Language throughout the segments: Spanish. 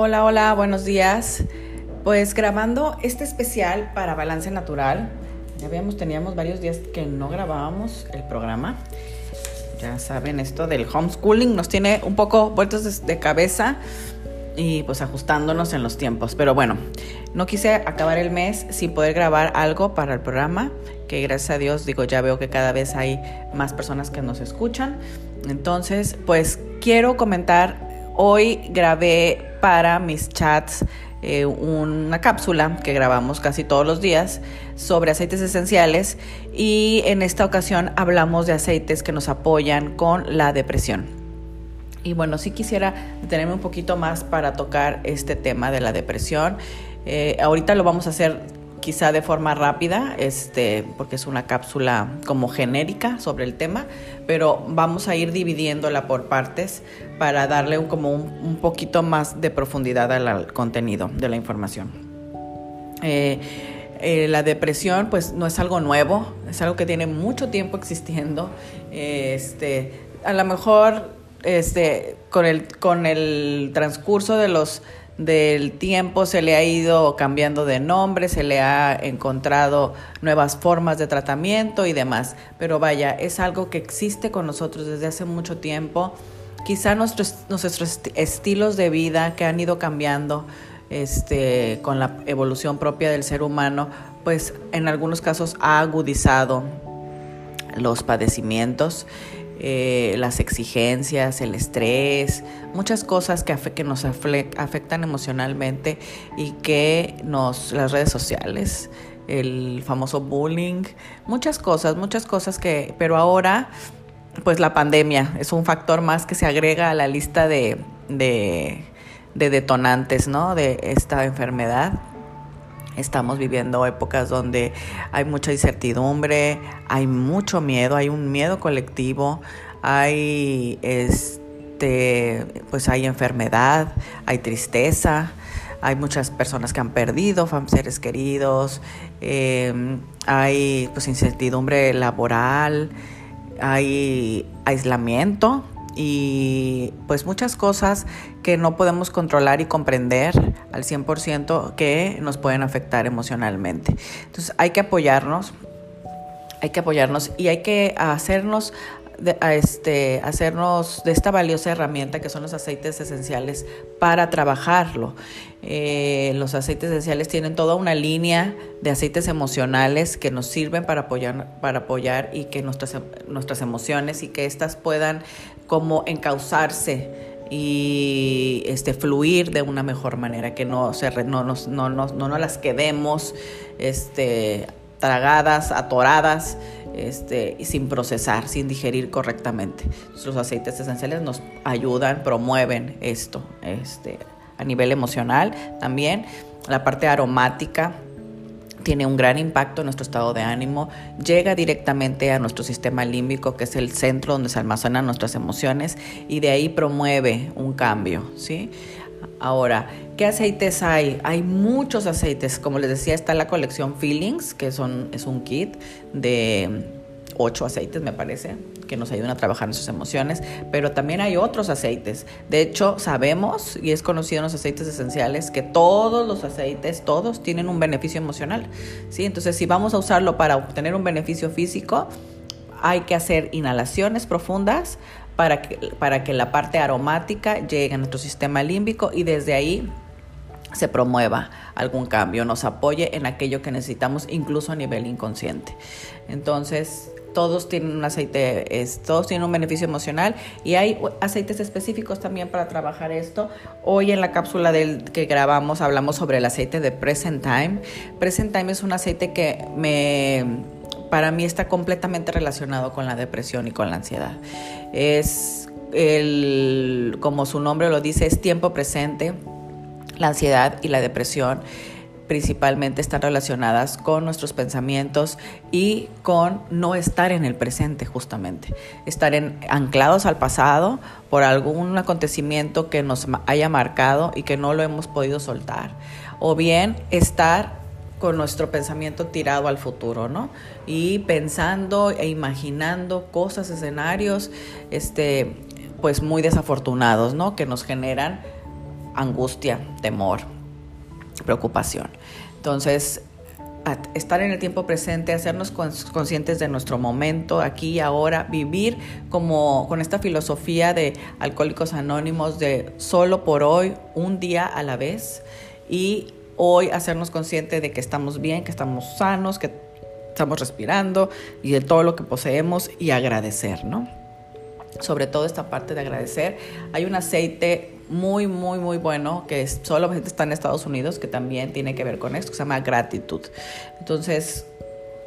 Hola, hola, buenos días. Pues grabando este especial para Balance Natural. Ya habíamos, teníamos varios días que no grabábamos el programa. Ya saben, esto del homeschooling nos tiene un poco vueltos de cabeza y pues ajustándonos en los tiempos. Pero bueno, no quise acabar el mes sin poder grabar algo para el programa, que gracias a Dios digo, ya veo que cada vez hay más personas que nos escuchan. Entonces, pues quiero comentar Hoy grabé para mis chats eh, una cápsula que grabamos casi todos los días sobre aceites esenciales y en esta ocasión hablamos de aceites que nos apoyan con la depresión. Y bueno, sí quisiera detenerme un poquito más para tocar este tema de la depresión. Eh, ahorita lo vamos a hacer quizá de forma rápida, este, porque es una cápsula como genérica sobre el tema, pero vamos a ir dividiéndola por partes para darle un, como un, poquito más de profundidad al, contenido de la información. Eh, eh, la depresión pues no es algo nuevo, es algo que tiene mucho tiempo existiendo. este, a lo mejor este, con, el, con el transcurso de los del tiempo se le ha ido cambiando de nombre, se le ha encontrado nuevas formas de tratamiento y demás. Pero vaya, es algo que existe con nosotros desde hace mucho tiempo. Quizá nuestros, nuestros estilos de vida que han ido cambiando este, con la evolución propia del ser humano, pues en algunos casos ha agudizado los padecimientos. Eh, las exigencias, el estrés, muchas cosas que, que nos afectan emocionalmente y que nos, las redes sociales, el famoso bullying, muchas cosas, muchas cosas que, pero ahora, pues la pandemia es un factor más que se agrega a la lista de, de, de detonantes, ¿no? De esta enfermedad. Estamos viviendo épocas donde hay mucha incertidumbre, hay mucho miedo, hay un miedo colectivo, hay este pues hay enfermedad, hay tristeza, hay muchas personas que han perdido seres queridos, em, hay pues incertidumbre laboral, hay aislamiento y pues muchas cosas que no podemos controlar y comprender al 100% que nos pueden afectar emocionalmente. Entonces hay que apoyarnos, hay que apoyarnos y hay que hacernos de, este, hacernos de esta valiosa herramienta que son los aceites esenciales para trabajarlo. Eh, los aceites esenciales tienen toda una línea de aceites emocionales que nos sirven para apoyar, para apoyar y que nuestras, nuestras emociones y que éstas puedan como encauzarse y este, fluir de una mejor manera, que no, se, no, no, no, no, no las quedemos este, tragadas, atoradas este, sin procesar, sin digerir correctamente. Los aceites esenciales nos ayudan, promueven esto este, a nivel emocional también. La parte aromática tiene un gran impacto en nuestro estado de ánimo, llega directamente a nuestro sistema límbico, que es el centro donde se almacenan nuestras emociones, y de ahí promueve un cambio, ¿sí? Ahora, ¿qué aceites hay? Hay muchos aceites. Como les decía, está la colección Feelings, que son, es un kit de ocho aceites, me parece, que nos ayudan a trabajar nuestras emociones, pero también hay otros aceites. De hecho, sabemos, y es conocido en los aceites esenciales, que todos los aceites, todos tienen un beneficio emocional. ¿sí? Entonces, si vamos a usarlo para obtener un beneficio físico, hay que hacer inhalaciones profundas para que, para que la parte aromática llegue a nuestro sistema límbico y desde ahí se promueva algún cambio, nos apoye en aquello que necesitamos, incluso a nivel inconsciente. Entonces, todos tienen un aceite, todos tienen un beneficio emocional y hay aceites específicos también para trabajar esto. Hoy en la cápsula del que grabamos hablamos sobre el aceite de Present Time. Present Time es un aceite que me para mí está completamente relacionado con la depresión y con la ansiedad. Es el, como su nombre lo dice, es tiempo presente. La ansiedad y la depresión principalmente están relacionadas con nuestros pensamientos y con no estar en el presente justamente, estar anclados al pasado por algún acontecimiento que nos haya marcado y que no lo hemos podido soltar, o bien estar con nuestro pensamiento tirado al futuro, ¿no? Y pensando e imaginando cosas, escenarios, este, pues muy desafortunados, ¿no? Que nos generan angustia, temor, preocupación. Entonces, estar en el tiempo presente, hacernos conscientes de nuestro momento, aquí y ahora, vivir como con esta filosofía de alcohólicos anónimos de solo por hoy, un día a la vez y hoy hacernos conscientes de que estamos bien, que estamos sanos, que estamos respirando y de todo lo que poseemos y agradecer, ¿no? Sobre todo esta parte de agradecer. Hay un aceite muy, muy, muy bueno que solamente está en Estados Unidos, que también tiene que ver con esto, que se llama gratitud. Entonces,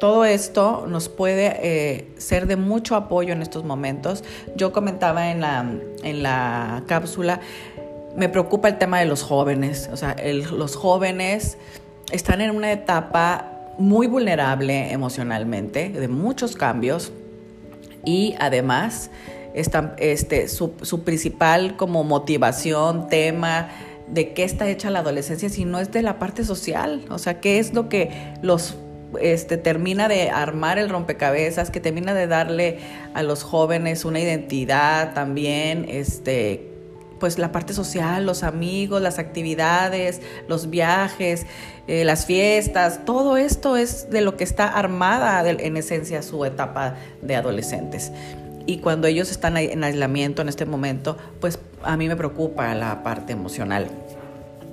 todo esto nos puede eh, ser de mucho apoyo en estos momentos. Yo comentaba en la, en la cápsula, me preocupa el tema de los jóvenes. O sea, los jóvenes están en una etapa muy vulnerable emocionalmente, de muchos cambios y además este, su, su, principal como motivación, tema de qué está hecha la adolescencia si no es de la parte social, o sea, qué es lo que los este, termina de armar el rompecabezas, que termina de darle a los jóvenes una identidad también, este, pues la parte social, los amigos, las actividades, los viajes, eh, las fiestas, todo esto es de lo que está armada en esencia su etapa de adolescentes. Y cuando ellos están en aislamiento en este momento, pues a mí me preocupa la parte emocional.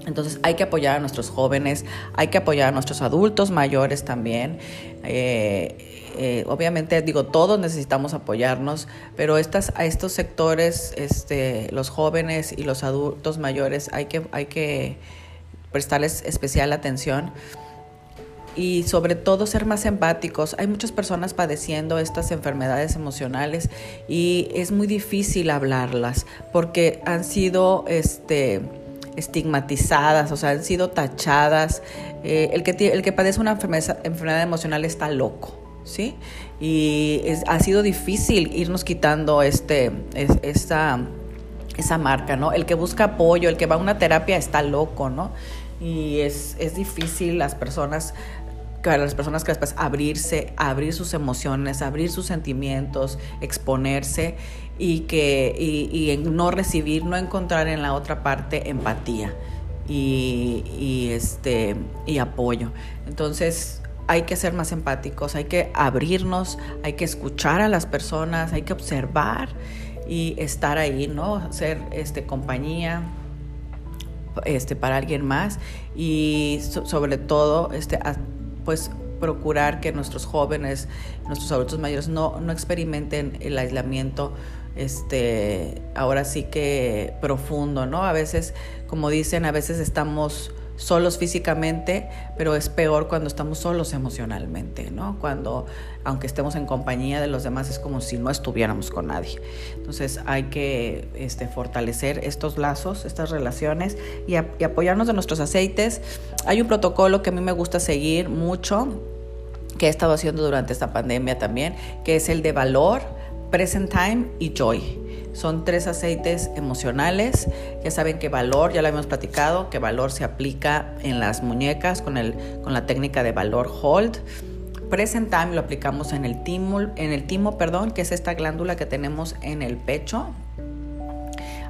Entonces hay que apoyar a nuestros jóvenes, hay que apoyar a nuestros adultos mayores también. Eh, eh, obviamente digo, todos necesitamos apoyarnos, pero estas, a estos sectores, este, los jóvenes y los adultos mayores, hay que, hay que prestarles especial atención y sobre todo ser más empáticos. Hay muchas personas padeciendo estas enfermedades emocionales y es muy difícil hablarlas porque han sido este, estigmatizadas, o sea, han sido tachadas. Eh, el, que, el que padece una enfermedad, emocional está loco. ¿sí? Y ha sido difícil irnos quitando este, esa, esa marca, ¿no? El que busca apoyo, el que va a una terapia está loco, ¿no? Y es, es difícil las personas las personas que después abrirse, abrir sus emociones, abrir sus sentimientos, exponerse y que y, no recibir, no encontrar en la otra parte empatía y, y este y apoyo. Entonces hay que ser más empáticos, hay que abrirnos, hay que escuchar a las personas, hay que observar y estar ahí, ¿no? Ser este, compañía este, para alguien más y sobre todo este, pues procurar que nuestros jóvenes, nuestros adultos mayores no, no experimenten el aislamiento este ahora sí que profundo, ¿no? A veces, como dicen, a veces estamos solos físicamente, pero es peor cuando estamos solos emocionalmente, ¿no? Cuando, aunque estemos en compañía de los demás, es como si no estuviéramos con nadie. Entonces hay que este, fortalecer estos lazos, estas relaciones y, apoyarnos de nuestros aceites. Hay un protocolo que a mí me gusta seguir mucho, que he estado haciendo durante esta pandemia también, que es el de valor, present time y joy. Son tres aceites emocionales. Ya saben que valor, ya lo habíamos platicado, que valor se aplica en las muñecas con, el, con la técnica de valor hold. Present time lo aplicamos en el timo, en el timo, perdón, que es esta glándula que tenemos en el pecho.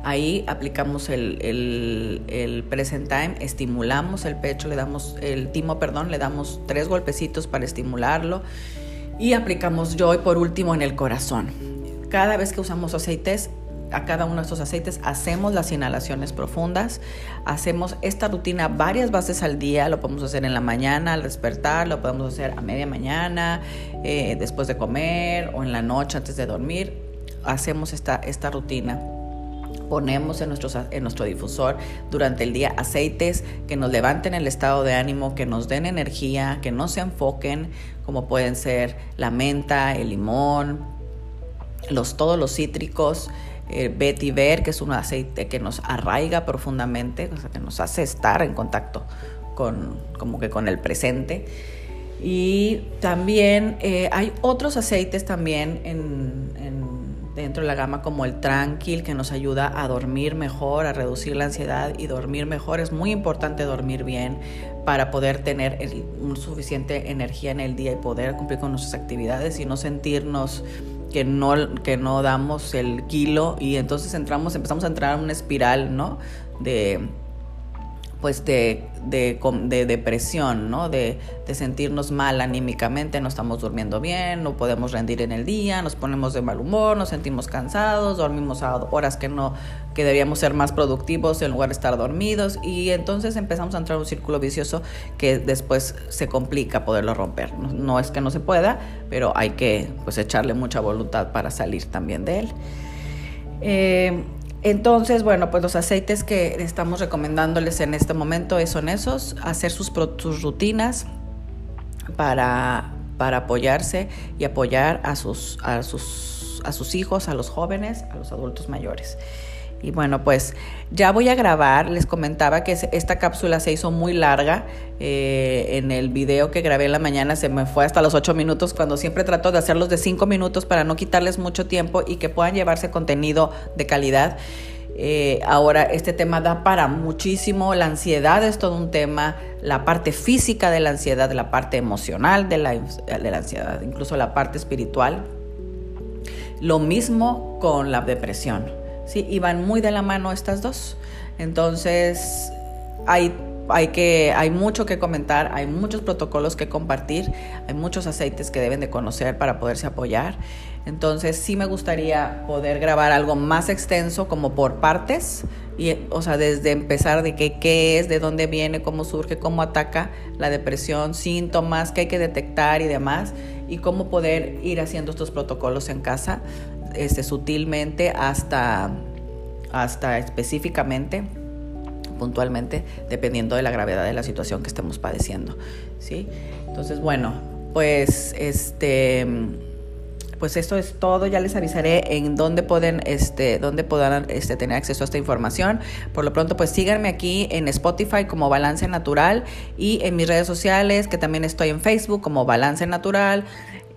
Ahí aplicamos el, el, present time, estimulamos el pecho, le damos el timo, perdón, le damos tres golpecitos para estimularlo y aplicamos joy por último en el corazón. Cada vez que usamos aceites, a cada uno de estos aceites hacemos las inhalaciones profundas, hacemos esta rutina varias veces al día, lo podemos hacer en la mañana al despertar, lo podemos hacer a media mañana, eh, después de comer o en la noche antes de dormir, hacemos esta, esta rutina. Ponemos en, en nuestro difusor durante el día aceites que nos levanten el estado de ánimo, que nos den energía, que no se enfoquen, como pueden ser la menta, el limón, los, todos los cítricos, eh, vetiver, que es un aceite que nos arraiga profundamente, o sea, que nos hace estar en contacto con, como que con el presente. Y también eh, hay otros aceites también en, dentro de la gama como el Tranquil que nos ayuda a dormir mejor, a reducir la ansiedad y dormir mejor. Es muy importante dormir bien para poder tener suficiente energía en el día y poder cumplir con nuestras actividades y no sentirnos que no, que no damos el kilo y entonces entramos, empezamos a entrar en una espiral, ¿no? De, pues de, de, de depresión, ¿no? De, de, sentirnos mal anímicamente, no estamos durmiendo bien, no podemos rendir en el día, nos ponemos de mal humor, nos sentimos cansados, dormimos a horas que no, que deberíamos ser más productivos en lugar de estar dormidos y entonces empezamos a entrar en un círculo vicioso que después se complica poderlo romper. No, no es que no se pueda, pero hay que pues echarle mucha voluntad para salir también de él. Eh, entonces, bueno, pues los aceites que estamos recomendándoles en este momento son esos, hacer sus, sus rutinas para, para, apoyarse y apoyar a sus, a, sus, a sus hijos, a los jóvenes, a los adultos mayores. Y bueno, pues ya voy a grabar. Les comentaba que esta cápsula se hizo muy larga. Eh, en el video que grabé en la mañana se me fue hasta los 8 minutos, cuando siempre trato de hacerlos de 5 minutos para no quitarles mucho tiempo y que puedan llevarse contenido de calidad. Eh, ahora, este tema da para muchísimo. La ansiedad es todo un tema. La parte física de la ansiedad, la parte emocional de la, de la ansiedad, incluso la parte espiritual. Lo mismo con la depresión. ¿Sí? Y van muy de la mano estas dos. Entonces, hay, hay, que, hay mucho que comentar, hay muchos protocolos que compartir, hay muchos aceites que deben de conocer para poderse apoyar. Entonces, sí me gustaría poder grabar algo más extenso, como por partes, y, o sea, desde empezar de qué, qué es, de dónde viene, cómo surge, cómo ataca la depresión, síntomas, qué hay que detectar y demás, y cómo poder ir haciendo estos protocolos en casa este, sutilmente hasta, hasta específicamente puntualmente, dependiendo de la gravedad de la situación que estemos padeciendo. ¿sí? Entonces, bueno, pues este pues esto es todo. Ya les avisaré en dónde pueden, este, dónde podrán este, tener acceso a esta información. Por lo pronto, pues síganme aquí en Spotify como Balance Natural y en mis redes sociales, que también estoy en Facebook como Balance Natural.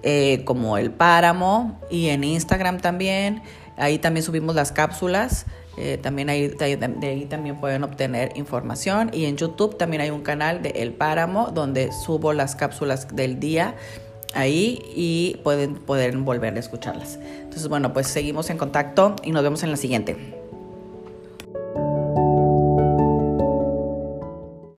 Eh, como el páramo y en Instagram también. Ahí también subimos las cápsulas. Eh, también ahí, de, ahí también pueden obtener información. Y en YouTube también hay un canal de El Páramo donde subo las cápsulas del día ahí y pueden, pueden volver a escucharlas. Entonces, bueno, pues seguimos en contacto y nos vemos en la siguiente.